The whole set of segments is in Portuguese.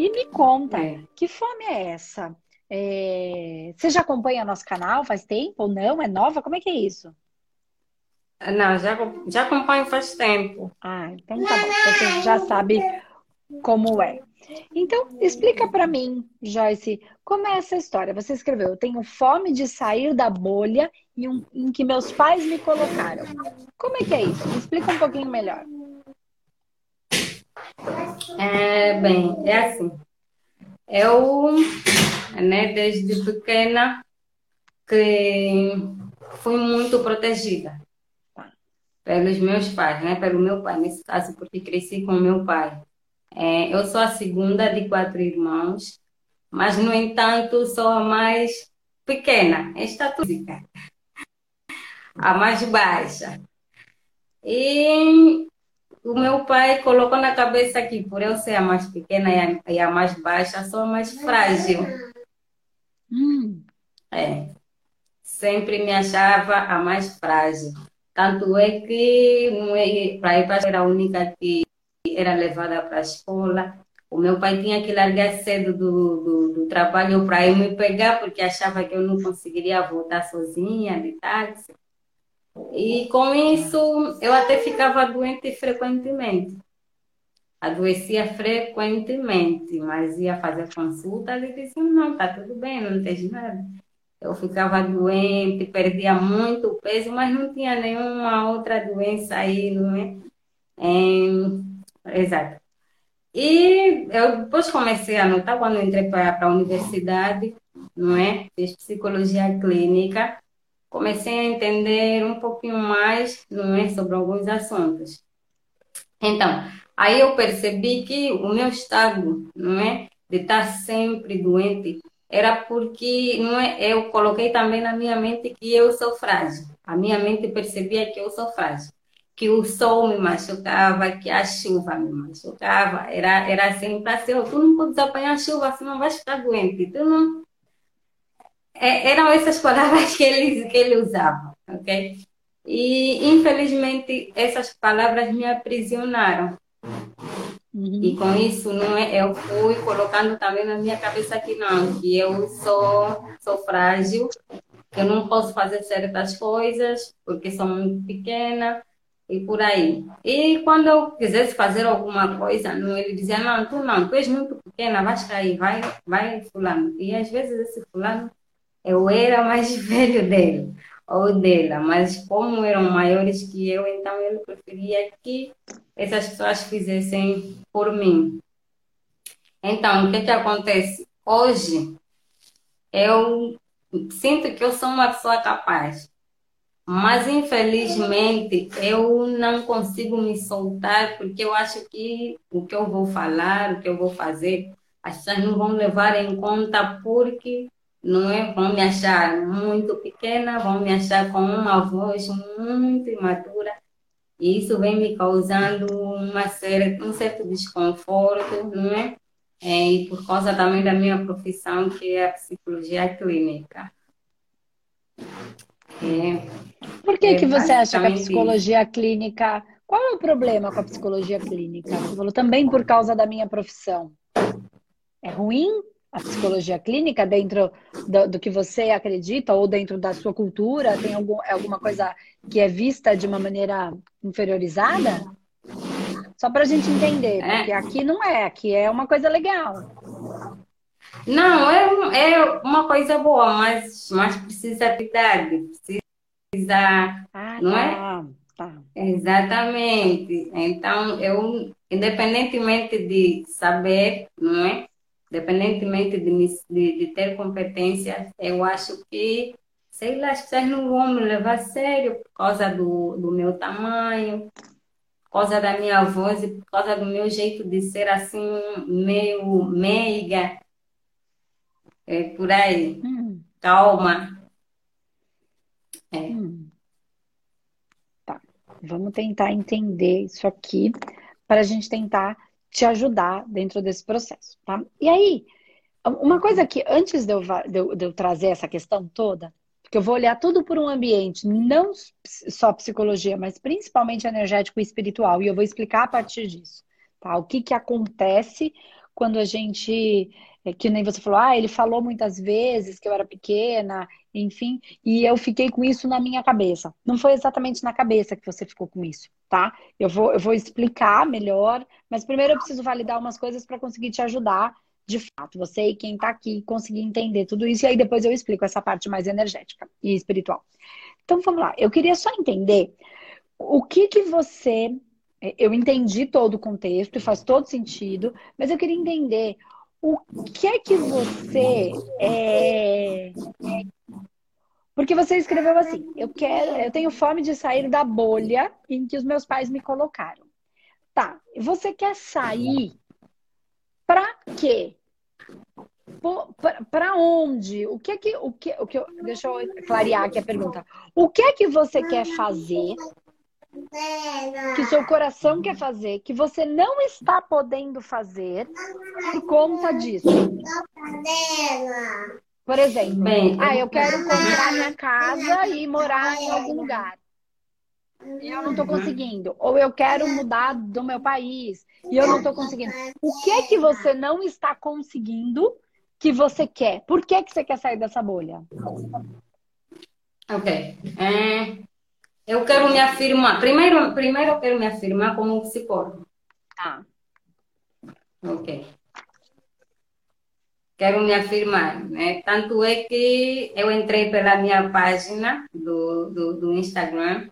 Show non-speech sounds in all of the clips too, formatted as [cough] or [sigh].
E me conta, é. que fome é essa? É... Você já acompanha nosso canal faz tempo ou não? É nova? Como é que é isso? Não, já, já acompanho faz tempo. Ah, então tá bom. Você já sabe como é. Então, explica para mim, Joyce, como é essa história? Você escreveu: Eu tenho fome de sair da bolha em, um, em que meus pais me colocaram. Como é que é isso? Me explica um pouquinho melhor. É, bem, é assim. Eu, né, desde pequena, que fui muito protegida pelos meus pais, né, pelo meu pai, nesse caso, porque cresci com meu pai. É, eu sou a segunda de quatro irmãos, mas, no entanto, sou a mais pequena, estatura, a mais baixa. E o meu pai colocou na cabeça que, por eu ser a mais pequena e a, e a mais baixa, sou a mais frágil. Hum. É. Sempre me achava a mais frágil. Tanto é que para ir para era a única que era levada para a escola. O meu pai tinha que largar cedo do, do, do trabalho para ir me pegar, porque achava que eu não conseguiria voltar sozinha de táxi. E com isso, eu até ficava doente frequentemente. Adoecia frequentemente, mas ia fazer consulta e dizia: não, tá tudo bem, não tem nada. Eu ficava doente, perdia muito peso, mas não tinha nenhuma outra doença aí, não é? é exato. E eu depois comecei a notar, quando entrei para a universidade, não é? Fiz psicologia clínica, comecei a entender um pouquinho mais, é? Sobre alguns assuntos. Então, aí eu percebi que o meu estado, não é? De estar sempre doente, era porque não é, eu coloquei também na minha mente que eu sou frágil. A minha mente percebia que eu sou frágil que o sol me machucava, que a chuva me machucava. Era, era assim, tu não podes apanhar chuva, senão vais ficar doente. Tu não... É, eram essas palavras que ele, que ele usava, ok? E, infelizmente, essas palavras me aprisionaram. Uhum. E com isso, não é, eu fui colocando também na minha cabeça que não, que eu sou, sou frágil, que eu não posso fazer certas coisas porque sou muito pequena, e por aí. E quando eu quisesse fazer alguma coisa, não, ele dizia, não, tu não, tu és muito pequena, vai cair, vai, vai fulano. E às vezes esse fulano, eu era mais [laughs] velho dele, ou dela, mas como eram maiores que eu, então ele preferia que essas pessoas fizessem por mim. Então, o que que acontece? Hoje, eu sinto que eu sou uma pessoa capaz mas infelizmente eu não consigo me soltar porque eu acho que o que eu vou falar, o que eu vou fazer, as pessoas não vão levar em conta porque não é, vão me achar muito pequena, vão me achar com uma voz muito imatura e isso vem me causando uma certa, um certo desconforto, não é? é? E por causa também da minha profissão, que é a psicologia clínica. É, Por que, é, que você acha que a psicologia clínica. Qual é o problema com a psicologia clínica? Você falou também por causa da minha profissão. É ruim a psicologia clínica dentro do, do, que você acredita ou dentro da sua cultura? Tem algum, é alguma coisa que é vista de uma maneira inferiorizada? Só para a gente entender, é. porque aqui não é, aqui é uma coisa legal. Não, é, é uma coisa boa, mas, mas precisa de idade, precisa. Ah, não é? tá, é? Tá. Exatamente. Então, eu, independentemente de saber, não é? Independentemente de, de, de ter competência, eu acho que, sei lá, as pessoas não vão me levar a sério por causa do, do meu tamanho, por causa da minha voz e por causa do meu jeito de ser assim, meio meiga. É por aí. Hum. Calma. É. Hum. Tá. Vamos tentar entender isso aqui para a gente tentar te ajudar dentro desse processo, tá? E aí, uma coisa que antes de eu, de eu, de eu trazer essa questão toda, porque eu vou olhar tudo por um ambiente, não só psicologia, mas principalmente energético e espiritual, e eu vou explicar a partir disso, tá? O que que acontece quando a gente, é, que nem você falou, ah, ele falou muitas vezes que eu era pequena, enfim, e eu fiquei com isso na minha cabeça. Não foi exatamente na cabeça que você ficou com isso, tá? Eu vou, eu vou explicar melhor, mas primeiro eu preciso validar umas coisas para conseguir te ajudar de fato, você e quem está aqui conseguir entender tudo isso, e aí depois eu explico essa parte mais energética e espiritual. Então vamos lá, eu queria só entender o que que você. Eu entendi todo o contexto e faz todo sentido, mas eu queria entender o que é que você é... Porque você escreveu assim: eu quero, eu tenho fome de sair da bolha em que os meus pais me colocaram. Tá, você quer sair para quê? Para onde? O que é que o que o que deixa eu clarear aqui a pergunta. O que é que você quer fazer? Que seu coração quer fazer, que você não está podendo fazer por conta disso. Por exemplo, Bem, ah, eu quero comprar minha casa e morar em algum lugar. E eu não estou conseguindo. Ou eu quero mudar do meu país e eu não estou conseguindo. O que é que você não está conseguindo que você quer? Por que, que você quer sair dessa bolha? Ok. É, eu quero me afirmar. Primeiro, primeiro eu quero me afirmar como psicólogo. Ah. Ok. Quero me afirmar, né? Tanto é que eu entrei pela minha página do, do, do Instagram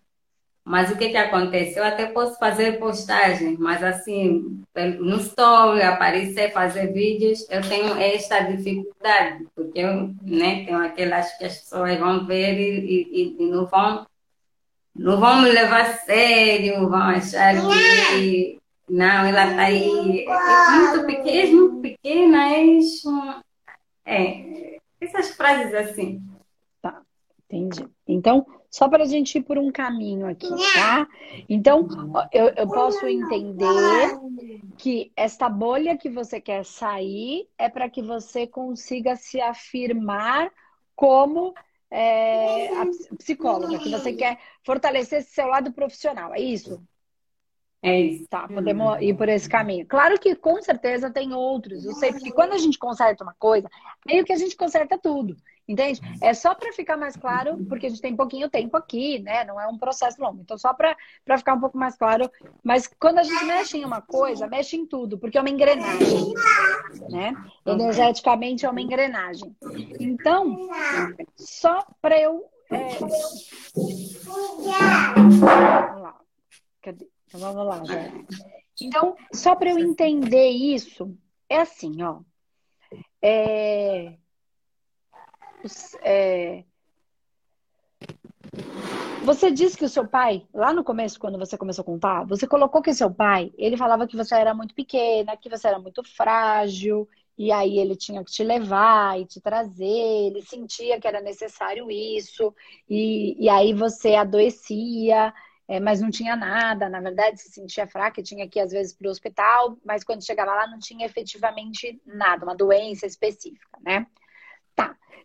mas o que que acontece? Eu até posso fazer postagens, mas assim, no story, aparecer, fazer vídeos, eu tenho esta dificuldade, porque eu né, tenho aquelas que as pessoas vão ver e, e, e não vão não vão me levar a sério, vão achar que não, ela está aí, é muito pequena, é muito pequena, é, é, essas frases assim. Tá, entendi. Então, só para a gente ir por um caminho aqui, tá? Então, eu, eu posso entender que esta bolha que você quer sair é para que você consiga se afirmar como é, a psicóloga, que você quer fortalecer seu lado profissional, é isso? É isso. Tá, podemos ir por esse caminho. Claro que com certeza tem outros. Eu sei, porque quando a gente conserta uma coisa, meio que a gente conserta tudo. Entende? É só para ficar mais claro, porque a gente tem pouquinho tempo aqui, né? Não é um processo longo. Então, só para ficar um pouco mais claro. Mas quando a gente mexe em uma coisa, mexe em tudo, porque é uma engrenagem, né? Energeticamente é uma engrenagem. Então, só para eu. É... Vamos lá. Cadê? Então, vamos lá, Então, só para eu entender isso, é assim, ó. É é... Você disse que o seu pai, lá no começo, quando você começou a contar, você colocou que seu pai, ele falava que você era muito pequena, que você era muito frágil, e aí ele tinha que te levar e te trazer, ele sentia que era necessário isso, e, e aí você adoecia, é, mas não tinha nada, na verdade se sentia fraca, tinha que ir às vezes para o hospital, mas quando chegava lá não tinha efetivamente nada, uma doença específica, né?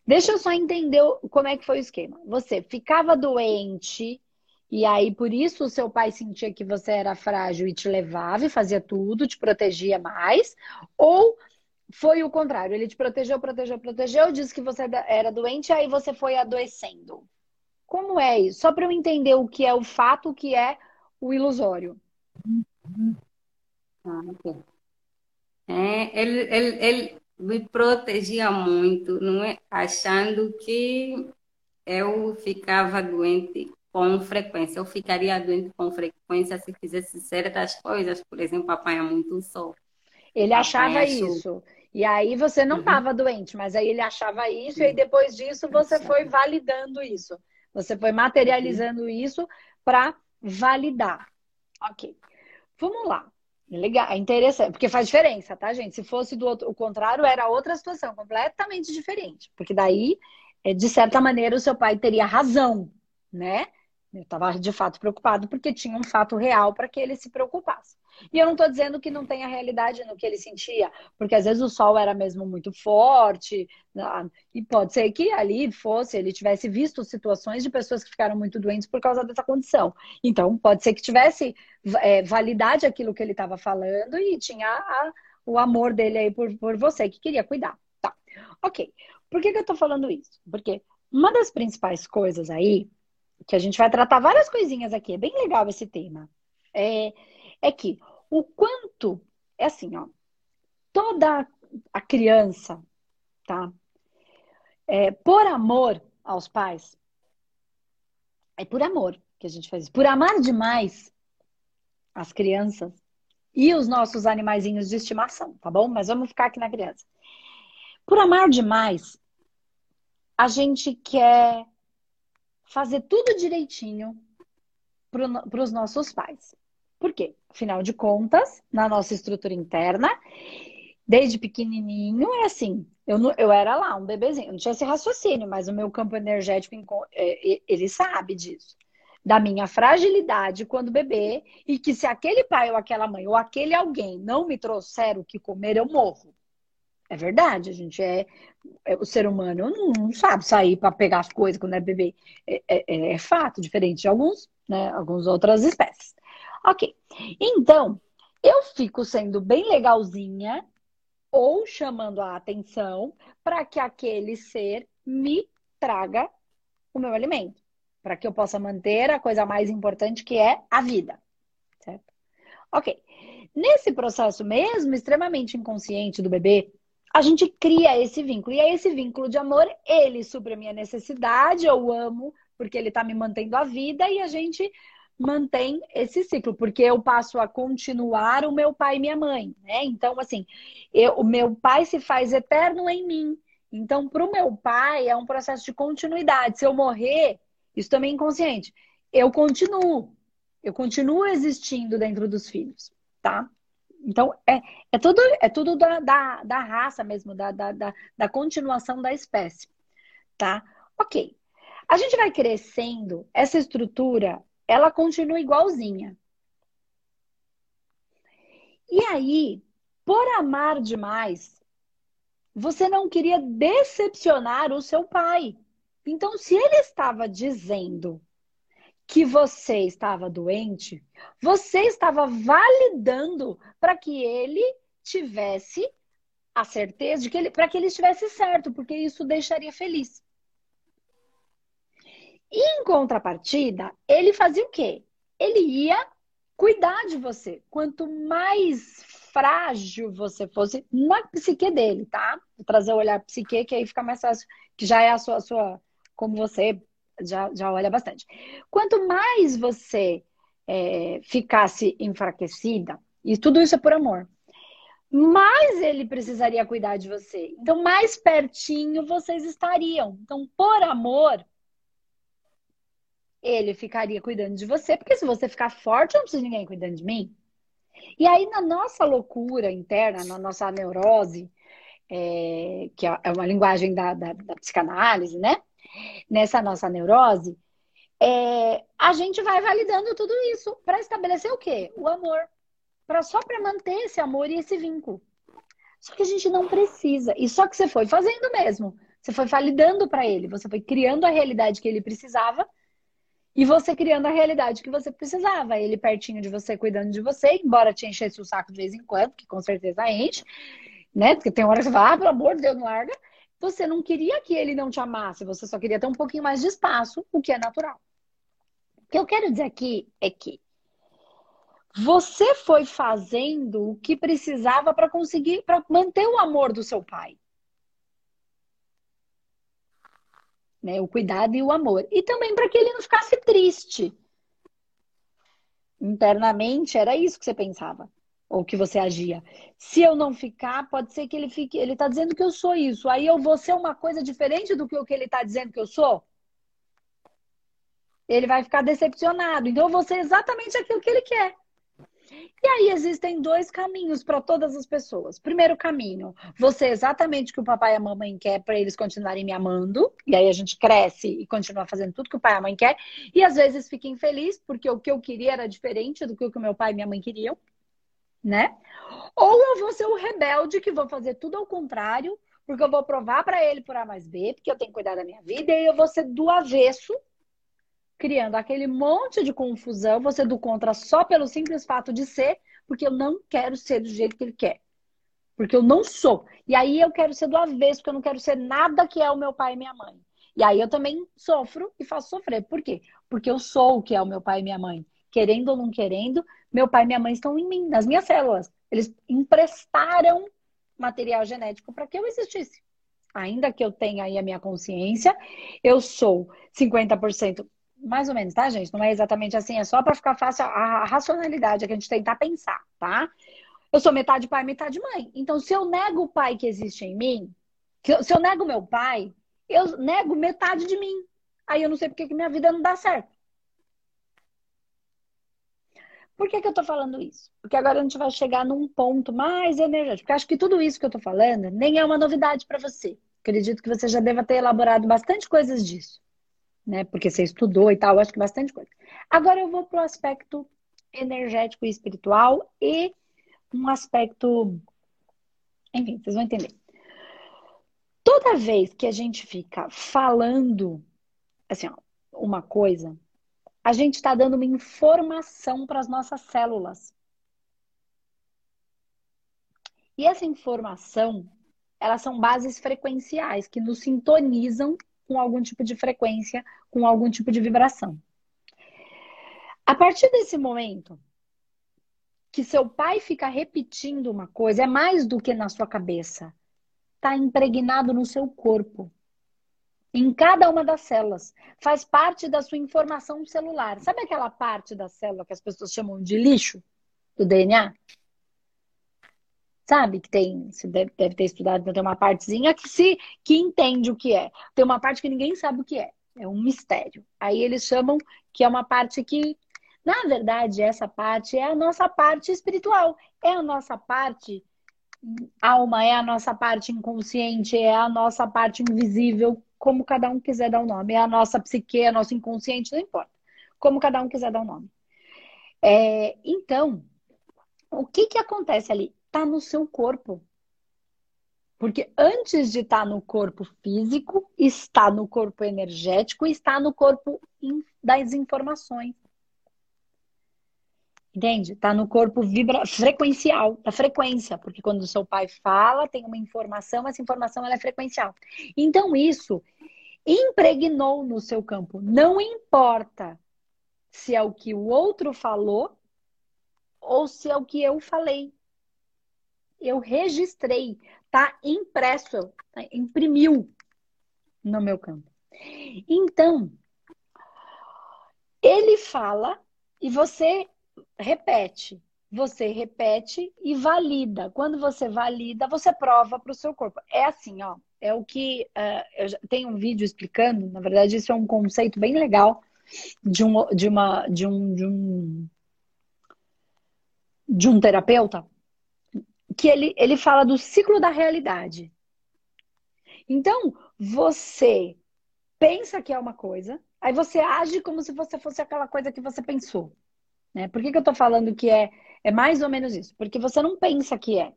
Deixa eu só entender como é que foi o esquema. Você ficava doente e aí por isso o seu pai sentia que você era frágil e te levava e fazia tudo, te protegia mais, ou foi o contrário, ele te protegeu, protegeu, protegeu, disse que você era doente aí você foi adoecendo. Como é isso? Só para eu entender o que é o fato, o que é o ilusório. Ah, okay. é, ele, ele, ele, me protegia muito, não é? Achando que eu ficava doente com frequência. Eu ficaria doente com frequência se fizesse certas coisas, por exemplo, apanhar muito sol. Ele achava isso. E aí você não estava uhum. doente, mas aí ele achava isso, e aí depois disso você foi validando isso. Você foi materializando uhum. isso para validar. Ok. Vamos lá. Legal, é interessante, porque faz diferença, tá, gente? Se fosse do outro, o contrário, era outra situação, completamente diferente. Porque daí, é, de certa maneira, o seu pai teria razão, né? Eu estava de fato preocupado porque tinha um fato real para que ele se preocupasse. E eu não estou dizendo que não tenha realidade no que ele sentia, porque às vezes o sol era mesmo muito forte, né, e pode ser que ali fosse, ele tivesse visto situações de pessoas que ficaram muito doentes por causa dessa condição. Então, pode ser que tivesse é, validade aquilo que ele estava falando e tinha a, o amor dele aí por, por você, que queria cuidar. Tá. Ok. Por que, que eu tô falando isso? Porque uma das principais coisas aí, que a gente vai tratar várias coisinhas aqui, é bem legal esse tema, é, é que o quanto, é assim, ó, toda a criança, tá? É, por amor aos pais, é por amor que a gente faz isso. Por amar demais as crianças e os nossos animaizinhos de estimação, tá bom? Mas vamos ficar aqui na criança. Por amar demais, a gente quer fazer tudo direitinho para os nossos pais. Por quê? Afinal de contas, na nossa estrutura interna, desde pequenininho é assim. Eu, eu era lá, um bebezinho, não tinha esse raciocínio, mas o meu campo energético, é, ele sabe disso. Da minha fragilidade quando bebê, e que se aquele pai ou aquela mãe ou aquele alguém não me trouxer o que comer, eu morro. É verdade, a gente é, é o ser humano não, não sabe sair para pegar as coisas quando é bebê. É, é, é, fato, diferente de alguns, né, algumas outras espécies. Ok. Então, eu fico sendo bem legalzinha ou chamando a atenção para que aquele ser me traga o meu alimento, para que eu possa manter a coisa mais importante que é a vida, certo? Ok. Nesse processo mesmo extremamente inconsciente do bebê, a gente cria esse vínculo. E é esse vínculo de amor, ele supre a minha necessidade, eu amo, porque ele está me mantendo a vida, e a gente mantém esse ciclo, porque eu passo a continuar o meu pai e minha mãe, né? Então, assim, eu, o meu pai se faz eterno em mim. Então, para o meu pai, é um processo de continuidade. Se eu morrer, isso também é inconsciente, eu continuo. Eu continuo existindo dentro dos filhos, tá? Então, é, é tudo, é tudo da, da, da raça mesmo, da, da, da, da continuação da espécie, tá? Ok. A gente vai crescendo, essa estrutura, ela continua igualzinha. E aí, por amar demais, você não queria decepcionar o seu pai. Então, se ele estava dizendo que você estava doente, você estava validando para que ele tivesse a certeza de que ele, para que ele estivesse certo, porque isso deixaria feliz. E em contrapartida, ele fazia o quê? Ele ia cuidar de você. Quanto mais frágil você fosse na psique dele, tá? Vou trazer o olhar psique, que aí fica mais fácil, que já é a sua, sua como você já, já olha bastante. Quanto mais você é, ficasse enfraquecida, e tudo isso é por amor, mais ele precisaria cuidar de você. Então, mais pertinho vocês estariam. Então, por amor, ele ficaria cuidando de você, porque se você ficar forte, eu não preciso de ninguém cuidando de mim. E aí, na nossa loucura interna, na nossa neurose, é, que é uma linguagem da, da, da psicanálise, né? Nessa nossa neurose, é, a gente vai validando tudo isso para estabelecer o quê? O amor. Pra, só para manter esse amor e esse vínculo. Só que a gente não precisa. E só que você foi fazendo mesmo. Você foi validando para ele. Você foi criando a realidade que ele precisava. E você criando a realidade que você precisava. Ele pertinho de você, cuidando de você. Embora te enchesse o saco de vez em quando, que com certeza enche. Né? Porque tem hora que você fala, ah, pelo amor de Deus, não larga. Você não queria que ele não te amasse, você só queria ter um pouquinho mais de espaço, o que é natural. O que eu quero dizer aqui é que você foi fazendo o que precisava para conseguir, para manter o amor do seu pai. Né? O cuidado e o amor. E também para que ele não ficasse triste. Internamente era isso que você pensava ou que você agia. Se eu não ficar, pode ser que ele fique. Ele está dizendo que eu sou isso. Aí eu vou ser uma coisa diferente do que o que ele está dizendo que eu sou. Ele vai ficar decepcionado. Então eu vou ser exatamente aquilo que ele quer. E aí existem dois caminhos para todas as pessoas. Primeiro caminho, você exatamente o que o papai e a mamãe quer para eles continuarem me amando. E aí a gente cresce e continua fazendo tudo que o pai e a mãe quer. E às vezes fica infeliz porque o que eu queria era diferente do que o que meu pai e minha mãe queriam né? Ou eu vou ser o rebelde que vou fazer tudo ao contrário, porque eu vou provar para ele por A mais B, porque eu tenho que cuidar da minha vida, e eu vou ser do avesso, criando aquele monte de confusão, vou ser do contra só pelo simples fato de ser, porque eu não quero ser do jeito que ele quer. porque eu não sou. E aí eu quero ser do avesso, porque eu não quero ser nada que é o meu pai e minha mãe. E aí eu também sofro e faço sofrer. Por quê? Porque eu sou o que é o meu pai e minha mãe. Querendo ou não querendo, meu pai e minha mãe estão em mim, nas minhas células. Eles emprestaram material genético para que eu existisse. Ainda que eu tenha aí a minha consciência, eu sou 50%, mais ou menos, tá, gente? Não é exatamente assim, é só para ficar fácil a racionalidade, é que a gente tentar pensar, tá? Eu sou metade pai, metade mãe. Então, se eu nego o pai que existe em mim, se eu nego meu pai, eu nego metade de mim. Aí eu não sei porque que minha vida não dá certo. Por que, que eu estou falando isso? Porque agora a gente vai chegar num ponto mais energético. Porque acho que tudo isso que eu estou falando nem é uma novidade para você. Acredito que você já deva ter elaborado bastante coisas disso. Né? Porque você estudou e tal, acho que bastante coisa. Agora eu vou para o aspecto energético e espiritual e um aspecto. Enfim, vocês vão entender. Toda vez que a gente fica falando, assim, ó, uma coisa, a gente está dando uma informação para as nossas células. E essa informação, elas são bases frequenciais que nos sintonizam com algum tipo de frequência, com algum tipo de vibração. A partir desse momento que seu pai fica repetindo uma coisa, é mais do que na sua cabeça está impregnado no seu corpo. Em cada uma das células. Faz parte da sua informação celular. Sabe aquela parte da célula que as pessoas chamam de lixo do DNA? Sabe que tem, você deve, ter estudado, tem uma partezinha que se que entende o que é. Tem uma parte que ninguém sabe o que é. É um mistério. Aí eles chamam que é uma parte que, na verdade, essa parte é a nossa parte espiritual. É a nossa parte alma é a nossa parte inconsciente, é a nossa parte invisível, como cada um quiser dar o um nome. É a nossa psique, é a nossa inconsciente, não importa. Como cada um quiser dar o um nome. É, então, o que, que acontece ali? Está no seu corpo. Porque antes de estar tá no corpo físico, está no corpo energético, está no corpo das informações. Entende? Tá no corpo vibra frequencial, da frequência, porque quando o seu pai fala, tem uma informação, essa informação ela é frequencial. Então isso impregnou no seu campo. Não importa se é o que o outro falou ou se é o que eu falei. Eu registrei, tá impresso, tá? imprimiu no meu campo. Então, ele fala e você repete. Você repete e valida. Quando você valida, você prova para o seu corpo. É assim, ó. É o que uh, eu tenho um vídeo explicando. Na verdade, isso é um conceito bem legal de um, de uma, de um, de um, de um terapeuta que ele, ele fala do ciclo da realidade. Então, você pensa que é uma coisa, aí você age como se você fosse aquela coisa que você pensou. Né? Por que, que eu estou falando que é, é mais ou menos isso? Porque você não pensa que é.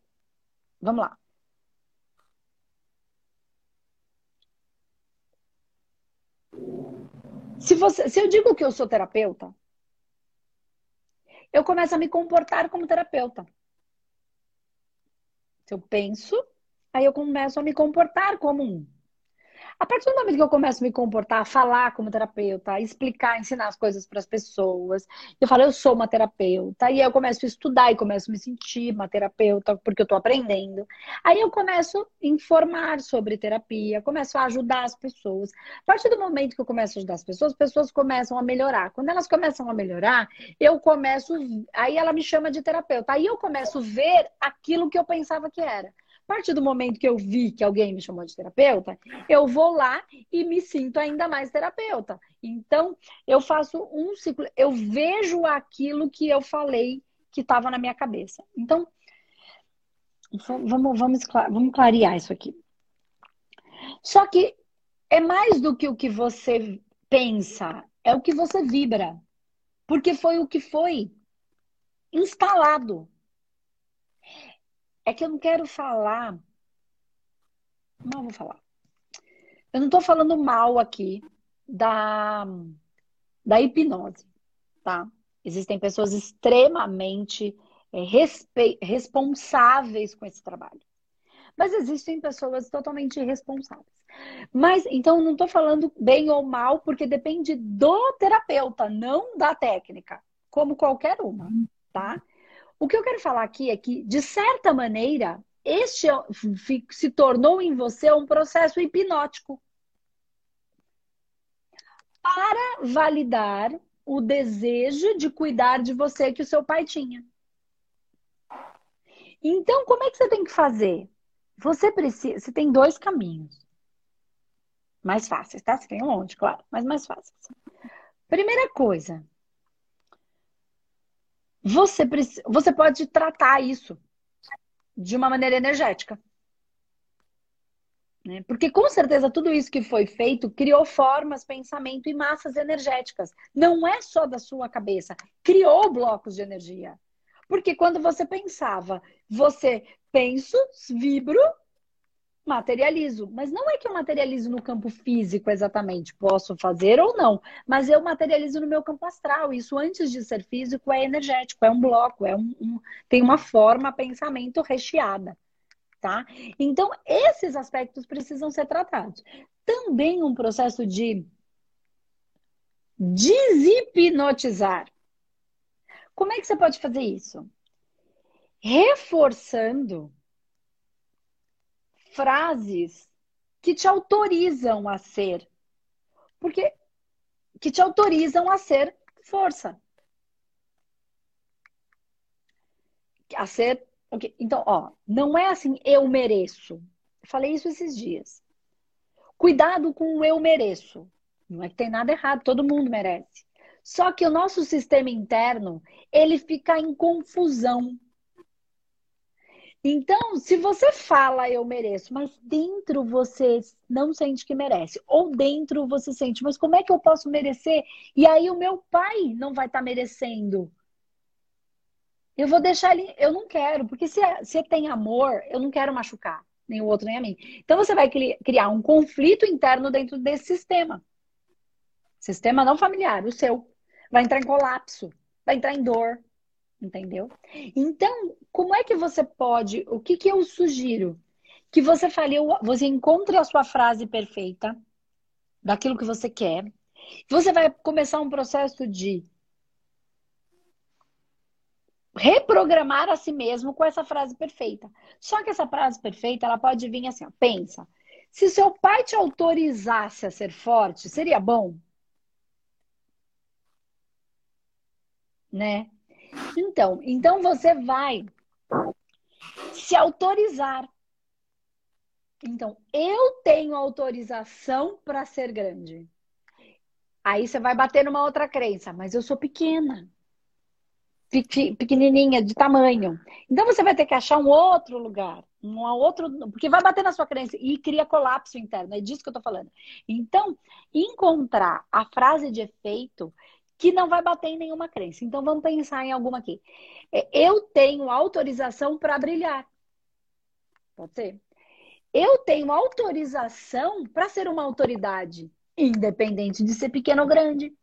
Vamos lá. Se, você, se eu digo que eu sou terapeuta, eu começo a me comportar como terapeuta. Se eu penso, aí eu começo a me comportar como um. A partir do momento que eu começo a me comportar, a falar como terapeuta, a explicar, ensinar as coisas para as pessoas, eu falo, eu sou uma terapeuta, e aí eu começo a estudar e começo a me sentir uma terapeuta, porque eu estou aprendendo. Aí eu começo a informar sobre terapia, começo a ajudar as pessoas. A partir do momento que eu começo a ajudar as pessoas, as pessoas começam a melhorar. Quando elas começam a melhorar, eu começo, aí ela me chama de terapeuta. Aí eu começo a ver aquilo que eu pensava que era. A partir do momento que eu vi que alguém me chamou de terapeuta, eu vou lá e me sinto ainda mais terapeuta. Então, eu faço um ciclo, eu vejo aquilo que eu falei que estava na minha cabeça. Então, vamos, vamos, vamos clarear isso aqui. Só que é mais do que o que você pensa, é o que você vibra. Porque foi o que foi instalado é que eu não quero falar. Não vou falar. Eu não estou falando mal aqui da, da hipnose, tá? Existem pessoas extremamente é, respe, responsáveis com esse trabalho. Mas existem pessoas totalmente irresponsáveis. Mas, então, não estou falando bem ou mal, porque depende do terapeuta, não da técnica, como qualquer uma, tá? O que eu quero falar aqui é que, de certa maneira, este é se tornou em você um processo hipnótico para validar o desejo de cuidar de você que o seu pai tinha. Então, como é que você tem que fazer? Você precisa, você tem dois caminhos. Mais fáceis, tá? Você tem um monte, claro, mas mais fáceis. Primeira coisa, você, precisa, você pode tratar isso de uma maneira energética. Né? Porque com certeza tudo isso que foi feito criou formas, pensamento e massas energéticas. Não é só da sua cabeça, criou blocos de energia. Porque quando você pensava, você penso, vibro, materializo. Mas não é que eu materializo no campo físico exatamente, posso fazer ou não, mas eu materializo no meu campo astral. Isso antes de ser físico é energético, é um bloco, é um, um tem uma forma pensamento recheada tá? Então, esses aspectos precisam ser tratados. Também um processo de deshipnotizar. Como é que você pode fazer isso? Reforçando frases que te autorizam a ser. Porque que te autorizam a ser força. A ser Okay. Então, ó, não é assim, eu mereço. Eu falei isso esses dias. Cuidado com o eu mereço. Não é que tem nada errado, todo mundo merece. Só que o nosso sistema interno, ele fica em confusão. Então, se você fala eu mereço, mas dentro você não sente que merece, ou dentro você sente, mas como é que eu posso merecer? E aí o meu pai não vai estar tá merecendo. Eu vou deixar ele. Eu não quero, porque se, é, se tem amor, eu não quero machucar nem o outro nem a mim. Então você vai criar um conflito interno dentro desse sistema. Sistema não familiar, o seu. Vai entrar em colapso, vai entrar em dor, entendeu? Então, como é que você pode, o que que eu sugiro? Que você fale, você encontre a sua frase perfeita daquilo que você quer. Você vai começar um processo de reprogramar a si mesmo com essa frase perfeita. Só que essa frase perfeita, ela pode vir assim, ó, pensa. Se seu pai te autorizasse a ser forte, seria bom? Né? Então, então você vai se autorizar. Então, eu tenho autorização para ser grande. Aí você vai bater numa outra crença, mas eu sou pequena pequenininha de tamanho. Então você vai ter que achar um outro lugar, um outro, porque vai bater na sua crença e cria colapso interno. É disso que eu tô falando. Então, encontrar a frase de efeito que não vai bater em nenhuma crença. Então vamos pensar em alguma aqui. É, eu tenho autorização para brilhar. Pode ser? Eu tenho autorização para ser uma autoridade, independente de ser pequeno ou grande.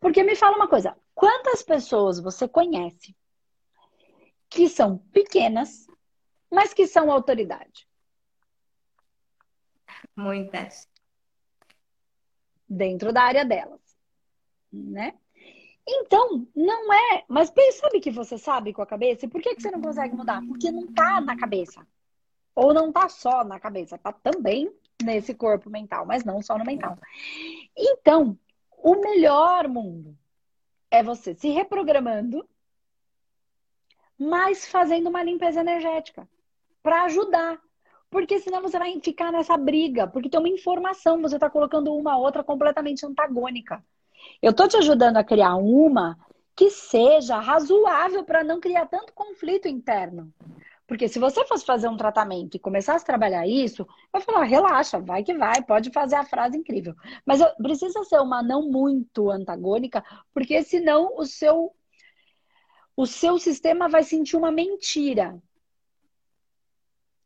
Porque me fala uma coisa, quantas pessoas você conhece que são pequenas, mas que são autoridade? Muitas. Dentro da área delas, né? Então, não é. Mas sabe que você sabe com a cabeça? E por que, que você não consegue mudar? Porque não tá na cabeça. Ou não tá só na cabeça, tá também nesse corpo mental, mas não só no mental. Então, o melhor mundo é você se reprogramando, mas fazendo uma limpeza energética para ajudar. Porque senão você vai ficar nessa briga, porque tem uma informação, você está colocando uma outra completamente antagônica. Eu estou te ajudando a criar uma que seja razoável para não criar tanto conflito interno. Porque se você fosse fazer um tratamento e começasse a trabalhar isso, eu falar, relaxa, vai que vai, pode fazer a frase incrível. Mas precisa ser uma não muito antagônica, porque senão o seu o seu sistema vai sentir uma mentira.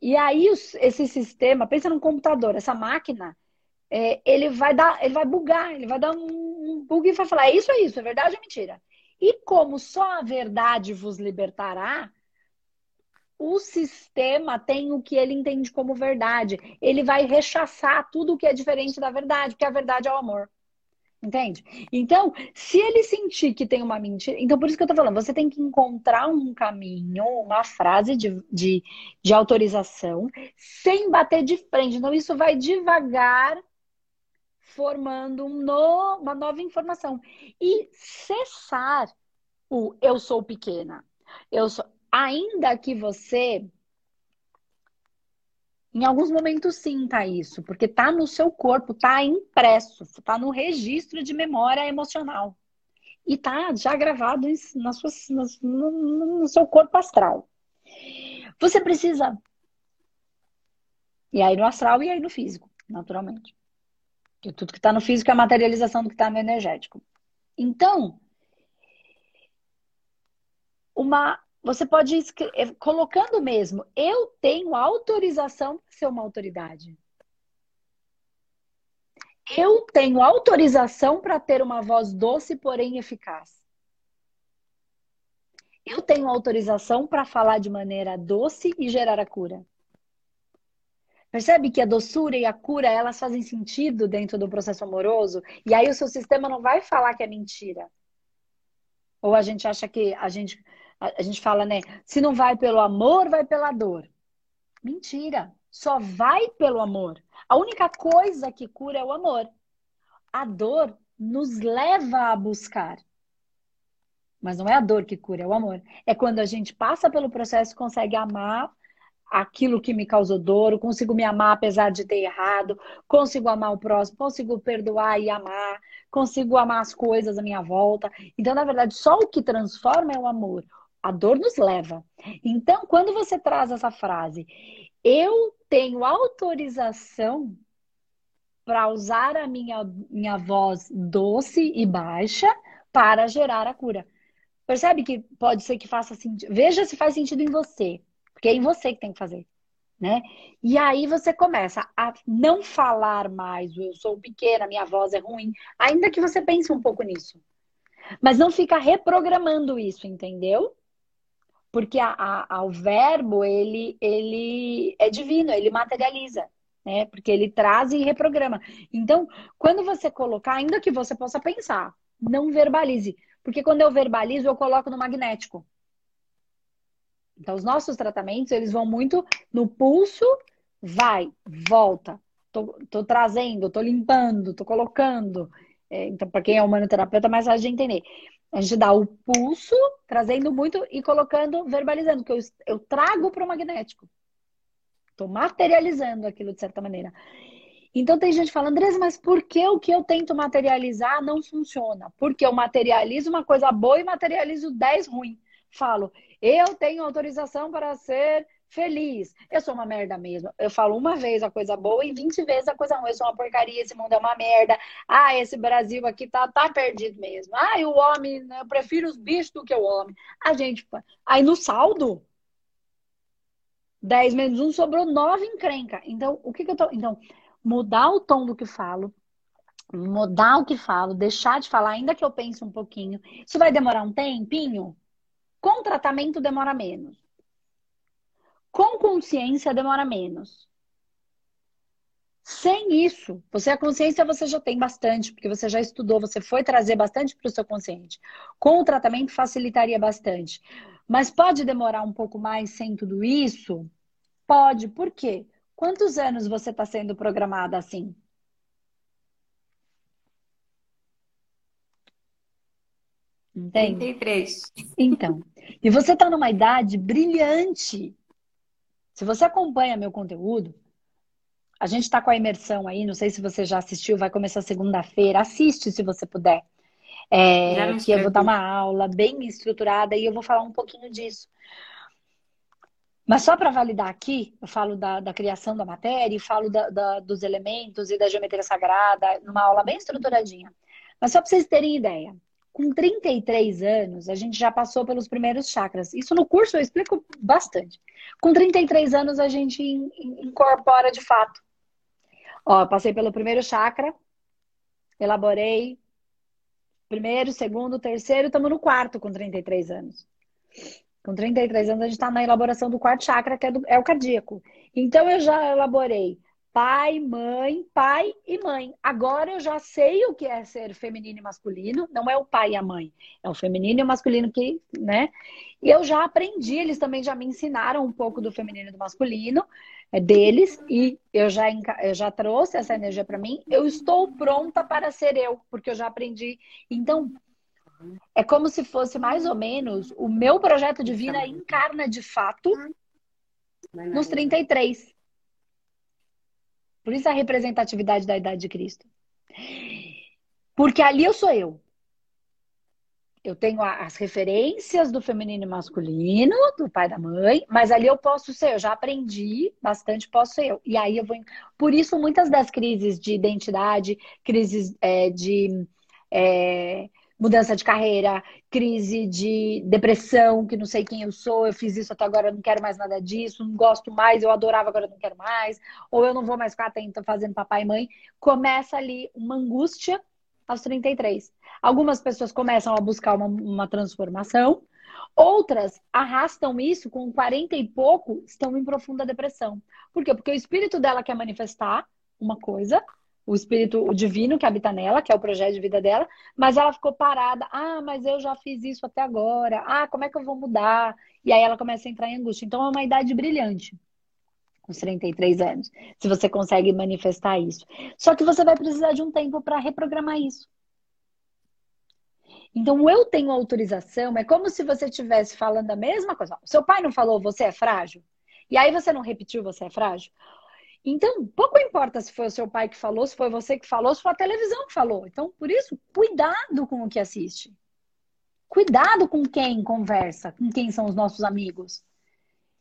E aí esse sistema, pensa num computador, essa máquina, é, ele vai dar, ele vai bugar, ele vai dar um, um bug e vai falar, é isso, é isso, é verdade ou mentira? E como só a verdade vos libertará, o sistema tem o que ele entende como verdade. Ele vai rechaçar tudo o que é diferente da verdade, porque a verdade é o amor. Entende? Então, se ele sentir que tem uma mentira. Então, por isso que eu tô falando, você tem que encontrar um caminho, uma frase de, de, de autorização, sem bater de frente. Então, isso vai devagar formando um no, uma nova informação. E cessar o eu sou pequena. Eu sou, ainda que você em alguns momentos sinta isso, porque tá no seu corpo, tá impresso, tá no registro de memória emocional. E tá já gravado na sua, no, no seu corpo astral. Você precisa. E aí no astral e aí no físico, naturalmente. Porque tudo que está no físico é a materialização do que está no energético. Então, uma, você pode escrever, colocando mesmo, eu tenho autorização para ser uma autoridade. Eu tenho autorização para ter uma voz doce, porém eficaz. Eu tenho autorização para falar de maneira doce e gerar a cura. Percebe que a doçura e a cura, elas fazem sentido dentro do processo amoroso? E aí o seu sistema não vai falar que é mentira. Ou a gente acha que a gente a gente fala, né? Se não vai pelo amor, vai pela dor. Mentira. Só vai pelo amor. A única coisa que cura é o amor. A dor nos leva a buscar. Mas não é a dor que cura, é o amor. É quando a gente passa pelo processo e consegue amar aquilo que me causou dor, consigo me amar apesar de ter errado, consigo amar o próximo, consigo perdoar e amar, consigo amar as coisas à minha volta. Então, na verdade, só o que transforma é o amor. A dor nos leva. Então, quando você traz essa frase, eu tenho autorização para usar a minha, minha voz doce e baixa para gerar a cura. Percebe que pode ser que faça sentido. Veja se faz sentido em você. Porque é em você que tem que fazer. Né? E aí você começa a não falar mais, eu sou pequena, minha voz é ruim, ainda que você pense um pouco nisso. Mas não fica reprogramando isso, entendeu? Porque a, a, o verbo, ele, ele é divino, ele materializa, né? Porque ele traz e reprograma. Então, quando você colocar, ainda que você possa pensar, não verbalize. Porque quando eu verbalizo, eu coloco no magnético. Então, os nossos tratamentos, eles vão muito no pulso, vai, volta. Tô, tô trazendo, tô limpando, tô colocando. É, então, para quem é humanoterapeuta, é mais fácil de entender. A gente dá o pulso, trazendo muito e colocando, verbalizando, que eu, eu trago para o magnético. Estou materializando aquilo de certa maneira. Então tem gente falando, Andressa, mas por que o que eu tento materializar não funciona? Porque eu materializo uma coisa boa e materializo 10 ruim. Falo, eu tenho autorização para ser feliz. Eu sou uma merda mesmo. Eu falo uma vez a coisa boa e 20 vezes a coisa ruim. Eu sou uma porcaria, esse mundo é uma merda. Ah, esse Brasil aqui tá, tá perdido mesmo. Ah, e o homem, eu prefiro os bichos do que o homem. A gente, aí no saldo, 10 menos 1 sobrou 9 encrenca. Então, o que, que eu tô. Então, mudar o tom do que falo, mudar o que falo, deixar de falar, ainda que eu pense um pouquinho. Isso vai demorar um tempinho? Com tratamento demora menos. Com consciência demora menos. Sem isso, você a consciência você já tem bastante, porque você já estudou, você foi trazer bastante para o seu consciente. Com o tratamento facilitaria bastante. Mas pode demorar um pouco mais sem tudo isso? Pode. Por quê? Quantos anos você está sendo programada assim? Entende? 33. Então, e você está numa idade brilhante. Se você acompanha meu conteúdo, a gente está com a imersão aí, não sei se você já assistiu, vai começar segunda-feira. Assiste se você puder. É, que eu vou dar uma aula bem estruturada e eu vou falar um pouquinho disso. Mas só para validar aqui, eu falo da, da, criação da matéria e falo da, da, dos elementos e da geometria sagrada, numa aula bem estruturadinha. Mas só para vocês terem ideia, com 33 anos, a gente já passou pelos primeiros chakras. Isso no curso eu explico bastante. Com 33 anos, a gente incorpora de fato. Ó, passei pelo primeiro chakra, elaborei primeiro, segundo, terceiro, estamos no quarto com 33 anos. Com 33 anos, a gente está na elaboração do quarto chakra, que é, do, é o cardíaco. Então, eu já elaborei pai, mãe, pai e mãe. Agora eu já sei o que é ser feminino e masculino, não é o pai e a mãe, é o feminino e o masculino que, né? E eu já aprendi, eles também já me ensinaram um pouco do feminino e do masculino é deles e eu já eu já trouxe essa energia para mim. Eu estou pronta para ser eu, porque eu já aprendi. Então, é como se fosse mais ou menos o meu projeto de vida encarna de fato nos 33. Por isso a representatividade da idade de Cristo. Porque ali eu sou eu. Eu tenho as referências do feminino e masculino, do pai e da mãe, mas ali eu posso ser, eu já aprendi bastante, posso ser eu. E aí eu vou. Por isso, muitas das crises de identidade, crises é, de. É, mudança de carreira, crise de depressão, que não sei quem eu sou, eu fiz isso até agora, não quero mais nada disso, não gosto mais, eu adorava, agora não quero mais, ou eu não vou mais ficar atenta fazendo papai e mãe. Começa ali uma angústia aos 33. Algumas pessoas começam a buscar uma, uma transformação, outras arrastam isso com 40 e pouco, estão em profunda depressão. Por quê? Porque o espírito dela quer manifestar uma coisa, o espírito o divino que habita nela, que é o projeto de vida dela, mas ela ficou parada. Ah, mas eu já fiz isso até agora. Ah, como é que eu vou mudar? E aí ela começa a entrar em angústia. Então é uma idade brilhante. Com 33 anos, se você consegue manifestar isso. Só que você vai precisar de um tempo para reprogramar isso. Então, eu tenho autorização, é como se você estivesse falando a mesma coisa. Seu pai não falou, você é frágil? E aí você não repetiu, você é frágil? Então, pouco importa se foi o seu pai que falou, se foi você que falou, se foi a televisão que falou. Então, por isso, cuidado com o que assiste. Cuidado com quem conversa, com quem são os nossos amigos.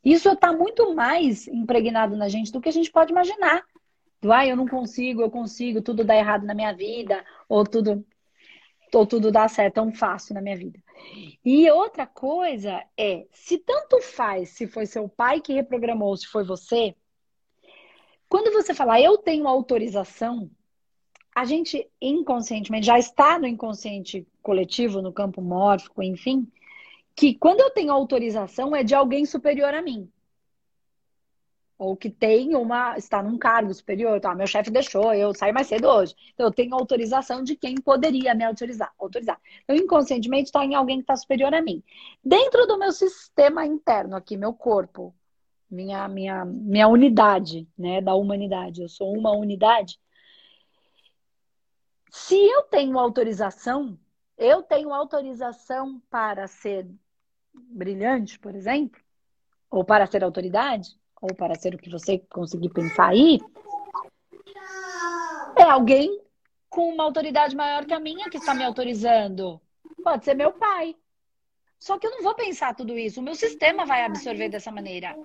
Isso está muito mais impregnado na gente do que a gente pode imaginar. Do, ah, eu não consigo, eu consigo, tudo dá errado na minha vida, ou tudo, ou tudo dá certo tão fácil na minha vida. E outra coisa é, se tanto faz se foi seu pai que reprogramou, se foi você, quando você fala eu tenho autorização, a gente inconscientemente já está no inconsciente coletivo, no campo mórfico, enfim, que quando eu tenho autorização é de alguém superior a mim. Ou que tem uma. está num cargo superior. Tá, meu chefe deixou, eu saio mais cedo hoje. Então, eu tenho autorização de quem poderia me autorizar. autorizar. Então, inconscientemente, está em alguém que está superior a mim. Dentro do meu sistema interno aqui, meu corpo, minha, minha, minha unidade né, da humanidade. Eu sou uma unidade. Se eu tenho autorização, eu tenho autorização para ser brilhante, por exemplo, ou para ser autoridade, ou para ser o que você conseguir pensar aí, é alguém com uma autoridade maior que a minha que está me autorizando. Pode ser meu pai, só que eu não vou pensar tudo isso. O meu sistema vai absorver dessa maneira.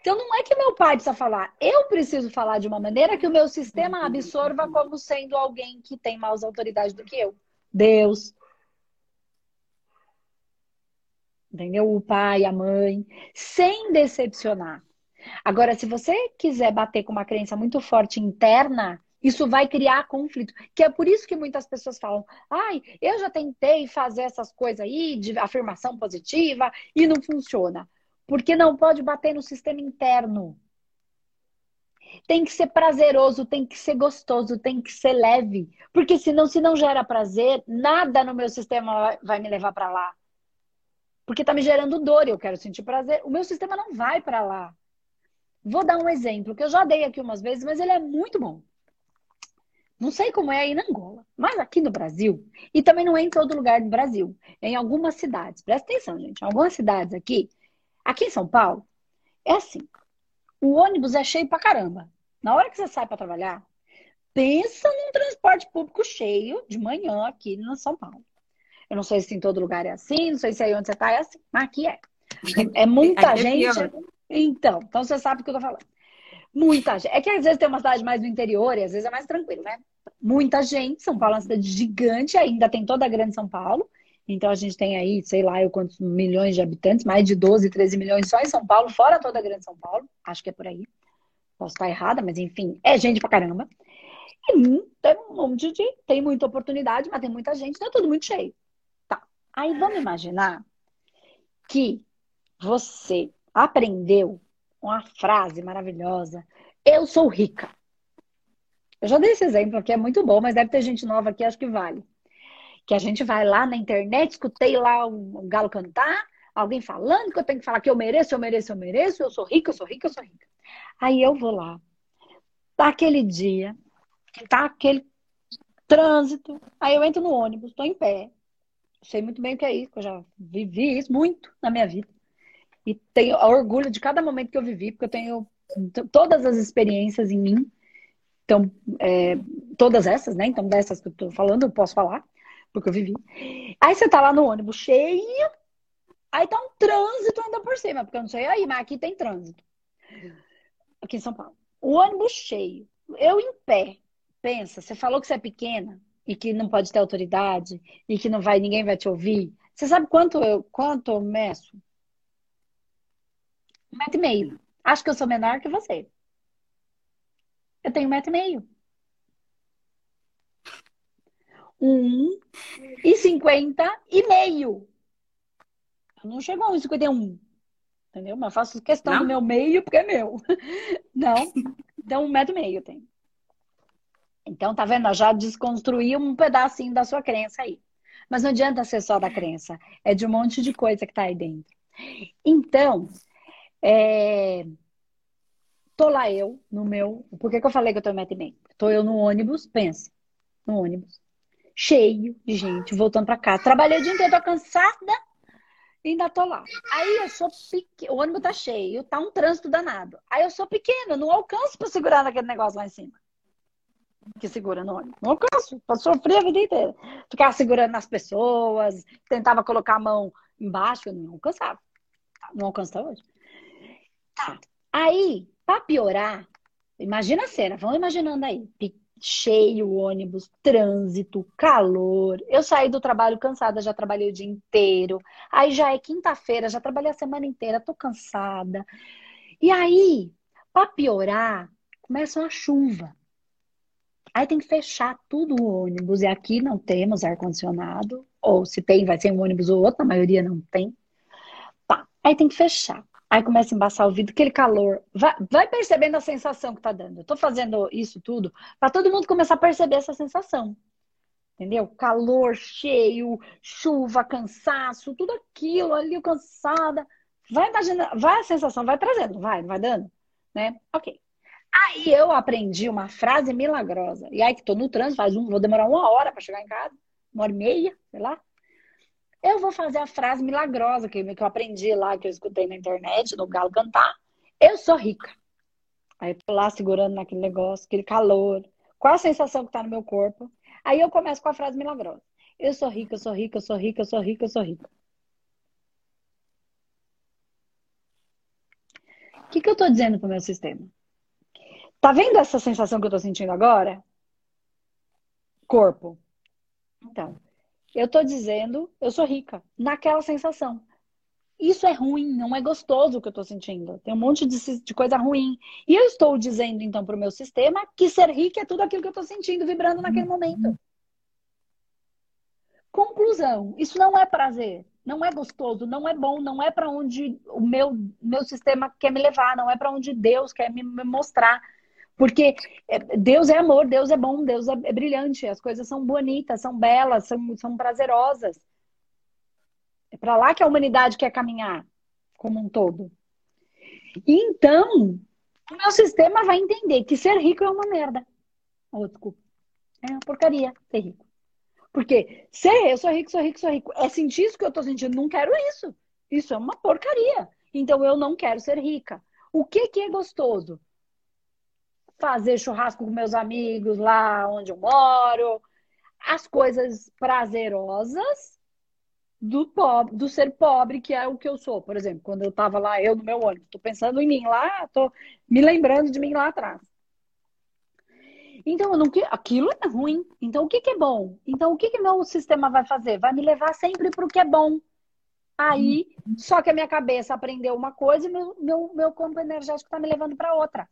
Então não é que meu pai precisa falar. Eu preciso falar de uma maneira que o meu sistema absorva como sendo alguém que tem mais autoridade do que eu. Deus. Entendeu? O pai, a mãe. Sem decepcionar. Agora, se você quiser bater com uma crença muito forte interna, isso vai criar conflito. Que é por isso que muitas pessoas falam: ai, eu já tentei fazer essas coisas aí de afirmação positiva e não funciona. Porque não pode bater no sistema interno. Tem que ser prazeroso, tem que ser gostoso, tem que ser leve. Porque senão, se não gera prazer, nada no meu sistema vai me levar para lá. Porque tá me gerando dor e eu quero sentir prazer. O meu sistema não vai para lá. Vou dar um exemplo que eu já dei aqui umas vezes, mas ele é muito bom. Não sei como é aí na Angola, mas aqui no Brasil, e também não é em todo lugar do Brasil, é em algumas cidades. Presta atenção, gente. Em algumas cidades aqui, aqui em São Paulo, é assim: o ônibus é cheio pra caramba. Na hora que você sai para trabalhar, pensa num transporte público cheio de manhã aqui no São Paulo. Eu não sei se em todo lugar é assim, não sei se aí onde você tá é assim, mas aqui é. É muita é gente. Então, então você sabe o que eu tô falando. Muita gente. É que às vezes tem uma cidade mais do interior e às vezes é mais tranquilo, né? Muita gente. São Paulo é uma cidade gigante, ainda tem toda a grande São Paulo. Então a gente tem aí, sei lá, eu quantos milhões de habitantes, mais de 12, 13 milhões só em São Paulo, fora toda a grande São Paulo. Acho que é por aí. Posso estar errada, mas enfim, é gente pra caramba. E tem um monte de. Tem muita oportunidade, mas tem muita gente, não é tudo muito cheio. Tá. Aí vamos imaginar que você aprendeu uma frase maravilhosa. Eu sou rica. Eu já dei esse exemplo aqui, é muito bom, mas deve ter gente nova aqui, acho que vale. Que a gente vai lá na internet, escutei lá um galo cantar, alguém falando que eu tenho que falar que eu mereço, eu mereço, eu mereço, eu sou rica, eu sou rica, eu sou rica. Aí eu vou lá. Tá aquele dia, tá aquele trânsito, aí eu entro no ônibus, estou em pé. Sei muito bem o que é isso, eu já vivi isso muito na minha vida. E tenho orgulho de cada momento que eu vivi, porque eu tenho todas as experiências em mim. Então, é, todas essas, né? Então, dessas que eu tô falando, eu posso falar, porque eu vivi. Aí você tá lá no ônibus cheio, aí tá um trânsito ainda por cima, porque eu não sei aí, mas aqui tem trânsito. Aqui em São Paulo. O ônibus cheio. Eu em pé. Pensa, você falou que você é pequena e que não pode ter autoridade e que não vai, ninguém vai te ouvir. Você sabe quanto eu, quanto eu meço? Um metro e meio. Acho que eu sou menor que você. Eu tenho um metro e meio. Um e cinquenta e meio. Não chegou a um cinquenta e um. Entendeu? Mas faço questão não? do meu meio porque é meu. [laughs] Não. Então, um metro e meio eu tenho. Então, tá vendo? Eu já desconstruí um pedacinho da sua crença aí. Mas não adianta ser só da crença. É de um monte de coisa que tá aí dentro. Então, é... Tô lá eu, no meu. Por que, que eu falei que eu tô metro e meio? Tô eu no ônibus, pensa. No ônibus. Cheio de gente, voltando pra casa. Trabalhei o dia inteiro, tô cansada. E ainda tô lá. Aí eu sou pequeno. O ônibus tá cheio, tá um trânsito danado. Aí eu sou pequeno, não alcanço pra segurar naquele negócio lá em cima. Que segura no ônibus. Não alcanço. Pra sofrer a vida inteira. Ficava segurando nas pessoas, tentava colocar a mão embaixo, eu não alcançava. Não alcança hoje. Tá. Aí, para piorar, imagina a cena, vão imaginando aí. Cheio ônibus, trânsito, calor. Eu saí do trabalho cansada, já trabalhei o dia inteiro. Aí já é quinta-feira, já trabalhei a semana inteira, tô cansada. E aí, para piorar, começa uma chuva. Aí tem que fechar tudo o ônibus. E aqui não temos ar-condicionado. Ou se tem, vai ser um ônibus ou outro, a maioria não tem. Tá. Aí tem que fechar. Aí começa a embaçar o vidro, aquele calor. Vai, vai percebendo a sensação que tá dando. Eu tô fazendo isso tudo para todo mundo começar a perceber essa sensação. Entendeu? Calor cheio, chuva, cansaço, tudo aquilo ali, cansada. Vai imaginando, vai a sensação, vai trazendo, vai, vai dando, né? Ok. Aí eu aprendi uma frase milagrosa. E aí que tô no trânsito, faz um, vou demorar uma hora para chegar em casa, uma hora e meia, sei lá. Eu vou fazer a frase milagrosa que, eu aprendi lá, que eu escutei na internet, no Galo cantar. Eu sou rica. Aí eu tô lá segurando naquele negócio, aquele calor. Qual a sensação que tá no meu corpo? Aí eu começo com a frase milagrosa. Eu sou rica, eu sou rica, eu sou rica, eu sou rica, eu sou rica. O que, que eu tô dizendo pro meu sistema? Tá vendo essa sensação que eu tô sentindo agora? Corpo. Então, eu estou dizendo, eu sou rica, naquela sensação. Isso é ruim, não é gostoso o que eu estou sentindo. Tem um monte de, de, coisa ruim. E eu estou dizendo, então, para o meu sistema que ser rica é tudo aquilo que eu estou sentindo, vibrando naquele momento. Conclusão: isso não é prazer, não é gostoso, não é bom, não é para onde o meu, meu sistema quer me levar, não é para onde Deus quer me, me mostrar. Porque é, Deus é amor, Deus é bom, Deus é, é brilhante, as coisas são bonitas, são belas, são, são prazerosas. É para lá que a humanidade quer caminhar, como um todo. Então, o meu sistema vai entender que ser rico é uma merda. Oh, desculpa. É uma porcaria ser rico. Porque ser eu sou rico, sou rico, sou rico. É sentir isso que eu tô sentindo. Não quero isso. Isso é uma porcaria. Então eu não quero ser rica. O que, que é gostoso? Fazer churrasco com meus amigos lá onde eu moro, as coisas prazerosas do pobre, do ser pobre, que é o que eu sou. Por exemplo, quando eu estava lá, eu no meu ônibus, estou pensando em mim lá, estou me lembrando de mim lá atrás. Então, não, aquilo é ruim. Então, o que, que é bom? Então, o que, que meu sistema vai fazer? Vai me levar sempre para o que é bom. Aí, só que a minha cabeça aprendeu uma coisa e meu, meu, meu campo energético está me levando para outra.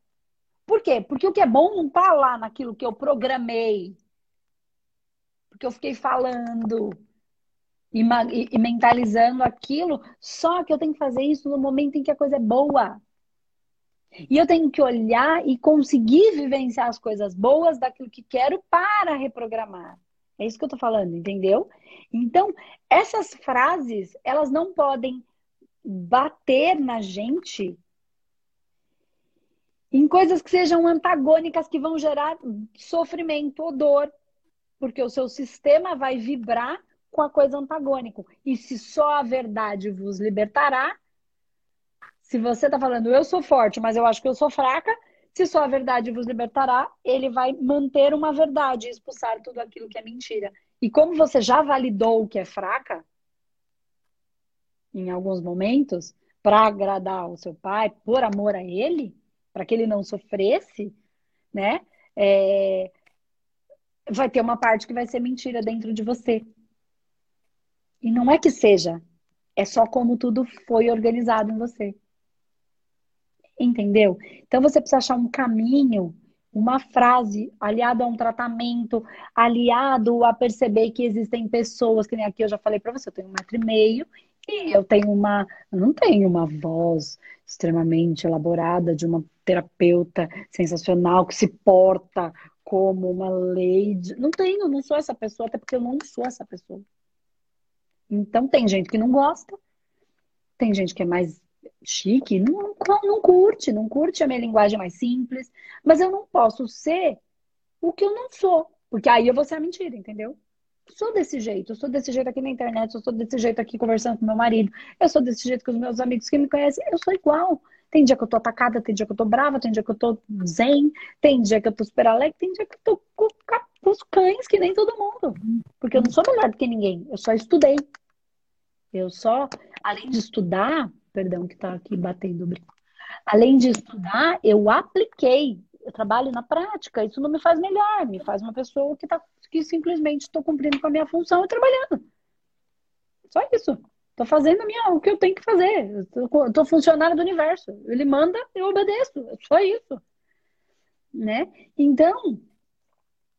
Por quê? Porque o que é bom não está lá naquilo que eu programei. Porque eu fiquei falando. e, e mentalizando aquilo, só que eu tenho que fazer isso no momento em que a coisa é boa. E eu tenho que olhar e conseguir vivenciar as coisas boas daquilo que quero para reprogramar. É isso que eu tô falando, entendeu? Então, essas frases, elas não podem bater na gente em coisas que sejam antagônicas, que vão gerar sofrimento ou dor, porque o seu sistema vai vibrar com a coisa antagônica. E se só a verdade vos libertará, se você está falando eu sou forte, mas eu acho que eu sou fraca, se só a verdade vos libertará, ele vai manter uma verdade e expulsar tudo aquilo que é mentira. E como você já validou o que é fraca, em alguns momentos, para agradar o seu pai, por amor a ele, para que ele não sofresse, né? É... Vai ter uma parte que vai ser mentira dentro de você. E não é que seja, é só como tudo foi organizado em você. Entendeu? Então você precisa achar um caminho, uma frase aliado a um tratamento, aliado a perceber que existem pessoas, que nem aqui eu já falei para você, eu tenho um metro e meio e eu tenho uma, eu não tenho uma voz extremamente elaborada de uma terapeuta sensacional que se porta como uma lady. Não tenho, não sou essa pessoa, até porque eu não sou essa pessoa. Então tem gente que não gosta, tem gente que é mais chique, não, não curte, não curte a minha linguagem mais simples, mas eu não posso ser o que eu não sou, porque aí eu vou ser a mentira, entendeu? Eu sou desse jeito, eu sou desse jeito aqui na internet, eu sou desse jeito aqui conversando com meu marido, eu sou desse jeito com os meus amigos que me conhecem, eu sou igual. Tem dia que eu tô atacada, tem dia que eu tô brava, tem dia que eu tô zen, tem dia que eu tô super alegre, tem dia que eu tô com, os cães, que nem todo mundo. Porque eu não sou melhor do que ninguém, eu só estudei. Eu só, além de estudar, perdão, que tá aqui batendo o brinco. Além de estudar, eu apliquei. Eu trabalho na prática. Isso não me faz melhor, me faz uma pessoa que, tá, que simplesmente estou cumprindo com a minha função e trabalhando. Só isso. Estou fazendo minha, o que eu tenho que fazer. Estou funcionário do universo. Ele manda, eu obedeço. É só isso. Né? Então,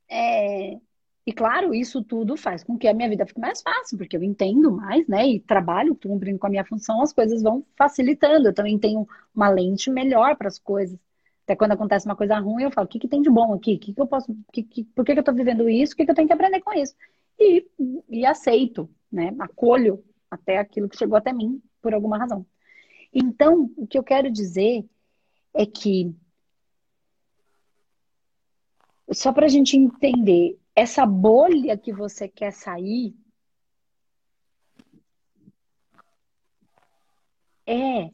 é, e claro, isso tudo faz com que a minha vida fique mais fácil, porque eu entendo mais, né? E trabalho, cumprindo com a minha função, as coisas vão facilitando. Eu também tenho uma lente melhor para as coisas. Até quando acontece uma coisa ruim, eu falo, o que, que tem de bom aqui? Que que eu posso, que, que, por que, que eu estou vivendo isso? O que, que eu tenho que aprender com isso? E, e aceito, né? Acolho até aquilo que chegou até mim, por alguma razão. Então, o que eu quero dizer é que, só para a gente entender, essa bolha que você quer sair é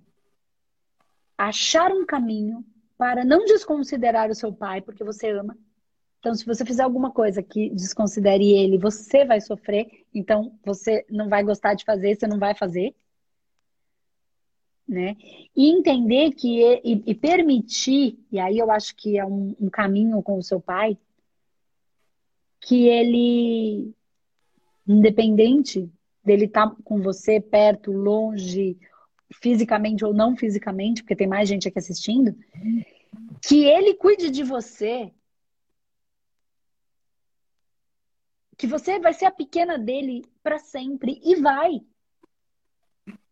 achar um caminho para não desconsiderar o seu pai, porque você ama. Então, se você fizer alguma coisa que desconsidere ele, você vai sofrer. Então, você não vai gostar de fazer, você não vai fazer. Né? E entender que e, e permitir, e aí eu acho que é um, um caminho com o seu pai, que ele, independente dele estar tá com você perto, longe, fisicamente ou não fisicamente, porque tem mais gente aqui assistindo, que ele cuide de você. Que você vai ser a pequena dele para sempre e vai.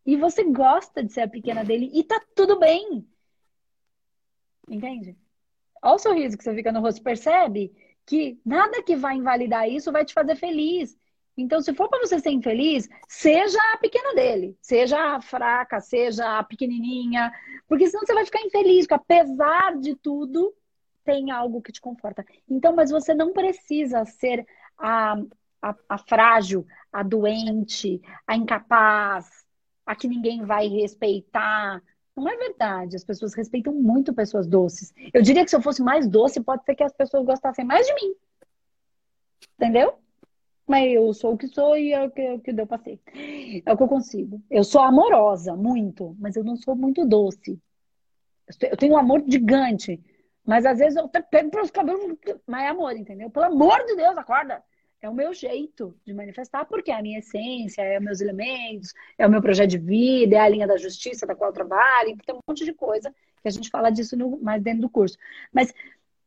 E você gosta de ser a pequena dele e tá tudo bem. Entende? Olha o sorriso que você fica no rosto, percebe? que nada que vai invalidar isso vai te fazer feliz. Então, se for para você ser infeliz, seja a pequena dele, seja a fraca, seja a pequenininha, porque senão você vai ficar infeliz, porque apesar de tudo, tem algo que te conforta. Então, mas você não precisa ser a, a, a frágil, a doente, a incapaz, a que ninguém vai respeitar, não é verdade. As pessoas respeitam muito pessoas doces. Eu diria que se eu fosse mais doce, pode ser que as pessoas gostassem mais de mim. Entendeu? Mas eu sou o que sou e é o que, é o que deu pra ser. É o que eu consigo. Eu sou amorosa, muito, mas eu não sou muito doce. Eu tenho um amor gigante. Mas às vezes eu pego pelos cabelos, mas é amor, entendeu? Pelo amor de Deus, acorda! é o meu jeito de manifestar, porque é a minha essência, é os meus elementos, é o meu projeto de vida, é a linha da justiça da qual eu trabalho, tem um monte de coisa que a gente fala disso no, mais dentro do curso. Mas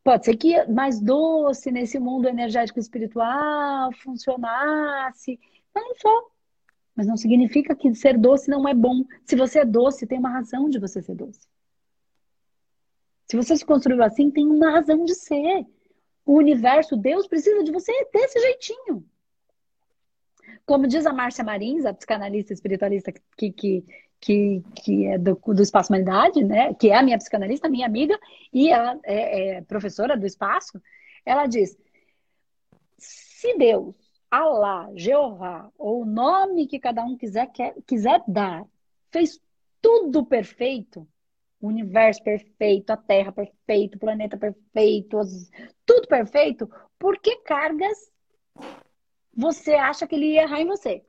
pode ser que mais doce nesse mundo energético espiritual funcionasse. Eu não sou. Mas não significa que ser doce não é bom. Se você é doce, tem uma razão de você ser doce. Se você se construiu assim, tem uma razão de ser. O universo, Deus, precisa de você desse jeitinho. Como diz a Márcia Marins, a psicanalista espiritualista que, que, que, que é do, do Espaço Humanidade, né? que é a minha psicanalista, minha amiga, e ela é, é professora do espaço, ela diz: se Deus Alá, Jeová, ou o nome que cada um quiser, quer, quiser dar, fez tudo perfeito, o universo perfeito, a Terra perfeito, o planeta perfeito, tudo perfeito, por que cargas você acha que ele ia errar em você?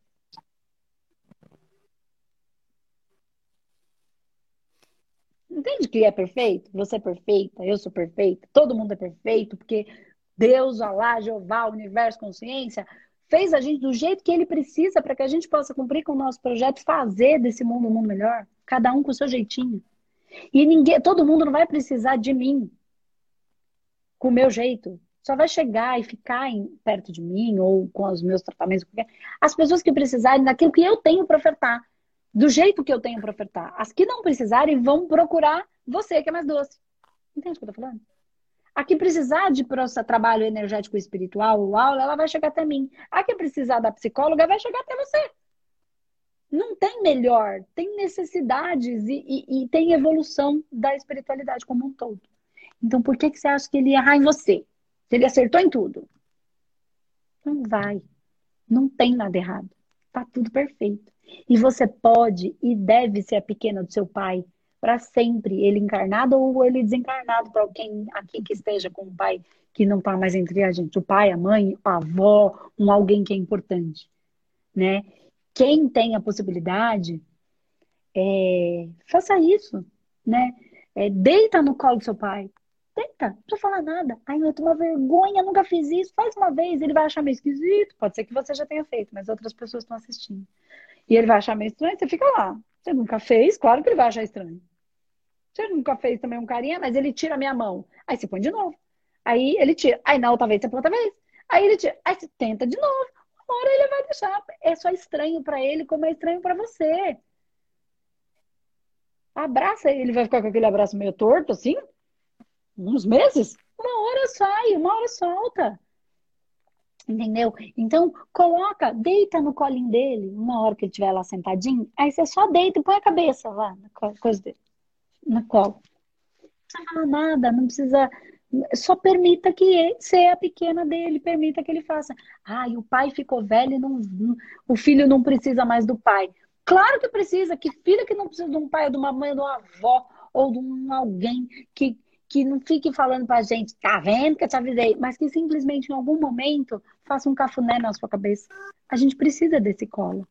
Entende que é perfeito? Você é perfeita, eu sou perfeita, todo mundo é perfeito, porque Deus, Alá, Jeová, universo, consciência, fez a gente do jeito que ele precisa para que a gente possa cumprir com o nosso projeto, fazer desse mundo um mundo melhor, cada um com o seu jeitinho. E ninguém, todo mundo não vai precisar de mim com o meu jeito. Só vai chegar e ficar em, perto de mim ou com os meus tratamentos. As pessoas que precisarem daquilo que eu tenho para ofertar, do jeito que eu tenho para ofertar. As que não precisarem vão procurar você, que é mais doce. Entende o que eu tô falando? A que precisar de trabalho energético espiritual ou aula, ela vai chegar até mim. A que precisar da psicóloga vai chegar até você. Não tem melhor, tem necessidades e, e, e tem evolução da espiritualidade como um todo. Então, por que, que você acha que ele ia errar em você? Se ele acertou em tudo? Não vai. Não tem nada errado. Tá tudo perfeito. E você pode e deve ser a pequena do seu pai para sempre, ele encarnado ou ele desencarnado, para alguém aqui que esteja com um pai que não está mais entre a gente, o pai, a mãe, a avó, um alguém que é importante, né? Quem tem a possibilidade, é, faça isso, né? É, deita no colo do seu pai, deita, não precisa falar nada. Ai, eu tenho uma vergonha, nunca fiz isso. Faz uma vez, ele vai achar meio esquisito. Pode ser que você já tenha feito, mas outras pessoas estão assistindo. E ele vai achar meio estranho, você fica lá. Você nunca fez, claro que ele vai achar estranho. Você nunca fez também um carinha, mas ele tira a minha mão. Aí você põe de novo. Aí ele tira. Aí na outra vez você põe outra vez. Aí ele tira. Aí você tenta de novo. Uma hora ele vai deixar. É só estranho para ele como é estranho para você. Abraça ele, vai ficar com aquele abraço meio torto assim? Uns meses? Uma hora sai, uma hora solta. Entendeu? Então, coloca, deita no colinho dele, uma hora que ele estiver lá sentadinho, aí você só deita e põe a cabeça lá na coisa dele na qual não precisa falar nada, não precisa. Só permita que ele, a pequena dele, permita que ele faça. E o pai ficou velho e não, o filho não precisa mais do pai. Claro que precisa, que filho que não precisa de um pai, de uma mãe, de uma avó, ou de um alguém que, que não fique falando pra gente, tá vendo que eu te avisei, mas que simplesmente em algum momento faça um cafuné na sua cabeça. A gente precisa desse colo.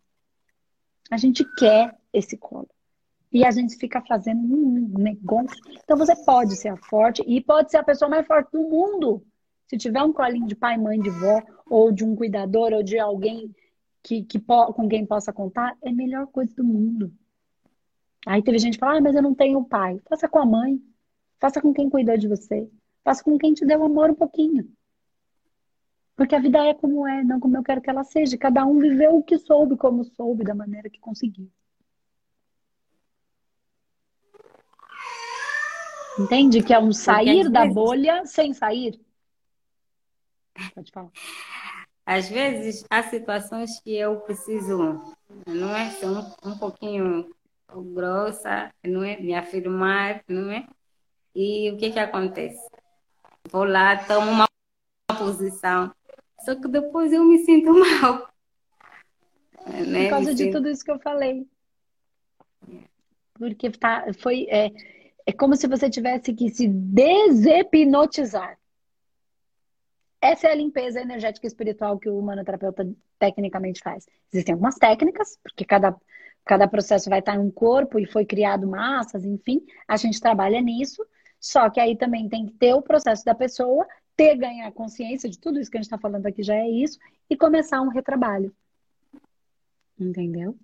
A gente quer esse colo. E a gente fica fazendo um negócio. Então você pode ser forte e pode ser a pessoa mais forte do mundo. Se tiver um colinho de pai, mãe, de vó, ou de um cuidador, ou de alguém que, que com quem possa contar, é a melhor coisa do mundo. Aí teve gente que fala, ah, mas eu não tenho pai. Faça com a mãe. Faça com quem cuidou de você. Faça com quem te deu amor um pouquinho. Porque a vida é como é, não como eu quero que ela seja. Cada um viveu o que soube, como soube, da maneira que conseguiu. Entende? Que é um sair da bolha sem sair. Pode falar. Às vezes, há situações que eu preciso, não é? Ser um, um pouquinho grossa, não é? Me afirmar, não é? E o que que acontece? Vou lá, tomo uma posição, só que depois eu me sinto [laughs] mal. Né? Por causa me de sinto... tudo isso que eu falei. Porque tá, foi, é, é como se você tivesse que se desepinotizar. Essa é a limpeza energética e espiritual que o humanoterapeuta tecnicamente faz. Existem algumas técnicas, porque cada, cada processo vai estar em um corpo e foi criado massas, enfim, a gente trabalha nisso. Só que aí também tem que ter o processo da pessoa, ter, ganhar consciência de tudo isso que a gente está falando aqui já é isso, e começar um retrabalho. Entendeu?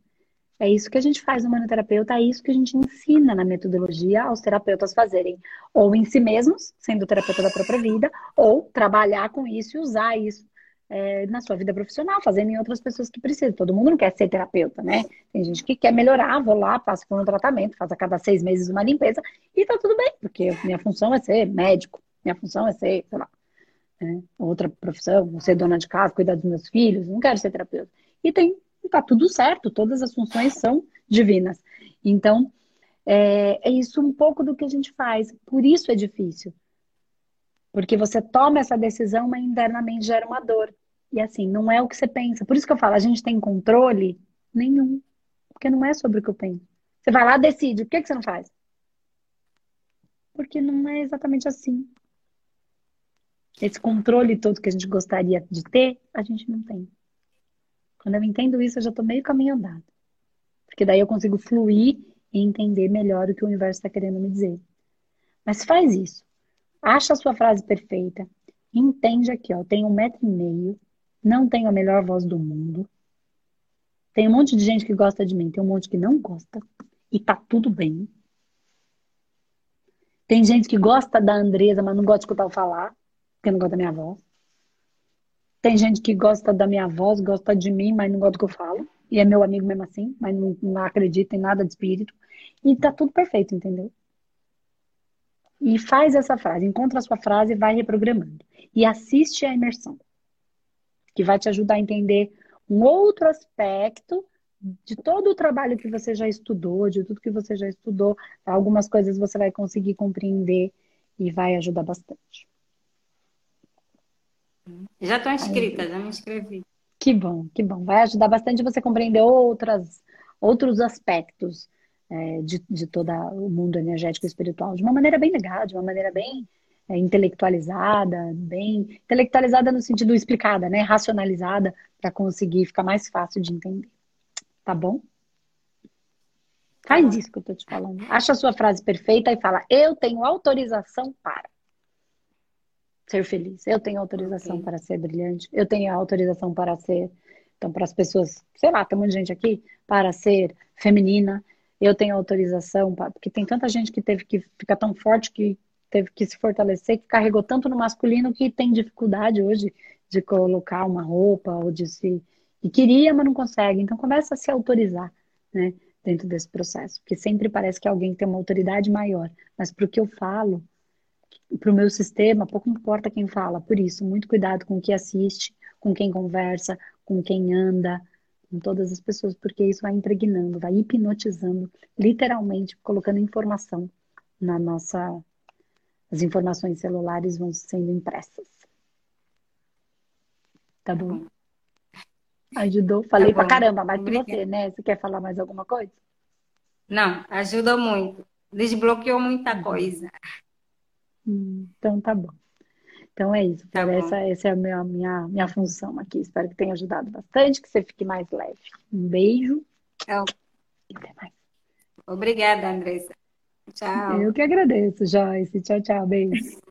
É isso que a gente faz no manoterapeuta, é isso que a gente ensina na metodologia aos terapeutas fazerem, ou em si mesmos, sendo terapeuta da própria vida, ou trabalhar com isso e usar isso é, na sua vida profissional, fazendo em outras pessoas que precisam. Todo mundo não quer ser terapeuta, né? Tem gente que quer melhorar, vou lá, passo por um tratamento, faço a cada seis meses uma limpeza e tá tudo bem, porque minha função é ser médico, minha função é ser, sei lá, né? outra profissão, ser dona de casa, cuidar dos meus filhos, não quero ser terapeuta. E tem, tá tudo certo, todas as funções são divinas. Então, é, é isso um pouco do que a gente faz. Por isso é difícil. Porque você toma essa decisão, mas internamente gera uma dor. E assim, não é o que você pensa. Por isso que eu falo, a gente tem controle nenhum. Porque não é sobre o que eu penso. Você vai lá, decide. Por que, que você não faz? Porque não é exatamente assim. Esse controle todo que a gente gostaria de ter, a gente não tem. Quando eu entendo isso, eu já tô meio caminho andado. Porque daí eu consigo fluir e entender melhor o que o universo está querendo me dizer. Mas faz isso. Acha a sua frase perfeita. Entende aqui, ó. Tenho um metro e meio. Não tenho a melhor voz do mundo. Tem um monte de gente que gosta de mim. Tem um monte que não gosta. E tá tudo bem. Tem gente que gosta da Andresa, mas não gosta de escutar eu falar. Porque não gosta da minha voz. Tem gente que gosta da minha voz, gosta de mim, mas não gosta do que eu falo. E é meu amigo mesmo assim, mas não, não acredita em nada de espírito. E tá tudo perfeito, entendeu? E faz essa frase, encontra a sua frase e vai reprogramando. E assiste a imersão, que vai te ajudar a entender um outro aspecto de todo o trabalho que você já estudou, de tudo que você já estudou. Algumas coisas você vai conseguir compreender e vai ajudar bastante. Já estou inscrita, já me inscrevi. Que bom, que bom. Vai ajudar bastante você compreender outras, outros aspectos é, de, de todo o mundo energético e espiritual de uma maneira bem legal, de uma maneira bem é, intelectualizada, bem intelectualizada no sentido explicada, né? Racionalizada para conseguir ficar mais fácil de entender. Tá bom? Faz isso que eu tô te falando. Acha a sua frase perfeita e fala: Eu tenho autorização para ser feliz. Eu tenho autorização okay. para ser brilhante. Eu tenho autorização para ser. Então, para as pessoas, sei lá, tem muita gente aqui, para ser feminina eu tenho autorização, porque tem tanta gente que teve que ficar tão forte que teve que se fortalecer, que carregou tanto no masculino que tem dificuldade hoje de colocar uma roupa ou de se. E queria, mas não consegue. Então começa a se autorizar, né? Dentro desse processo. Porque sempre parece que alguém tem uma autoridade maior. Mas para o que eu falo, para o meu sistema, pouco importa quem fala. Por isso, muito cuidado com o que assiste, com quem conversa, com quem anda, com todas as pessoas, porque isso vai impregnando, vai hipnotizando, literalmente colocando informação na nossa. As informações celulares vão sendo impressas. Tá bom? Ajudou? Falei tá pra caramba, mais que você, né? Você quer falar mais alguma coisa? Não, ajudou muito. Desbloqueou muita coisa. Hum, então tá bom. Então é isso. Tá essa, essa é a minha, minha, minha função aqui. Espero que tenha ajudado bastante, que você fique mais leve. Um beijo. Tchau. E até mais. Obrigada, Andressa. Tchau. Eu que agradeço, Joyce. Tchau, tchau. Beijo. [laughs]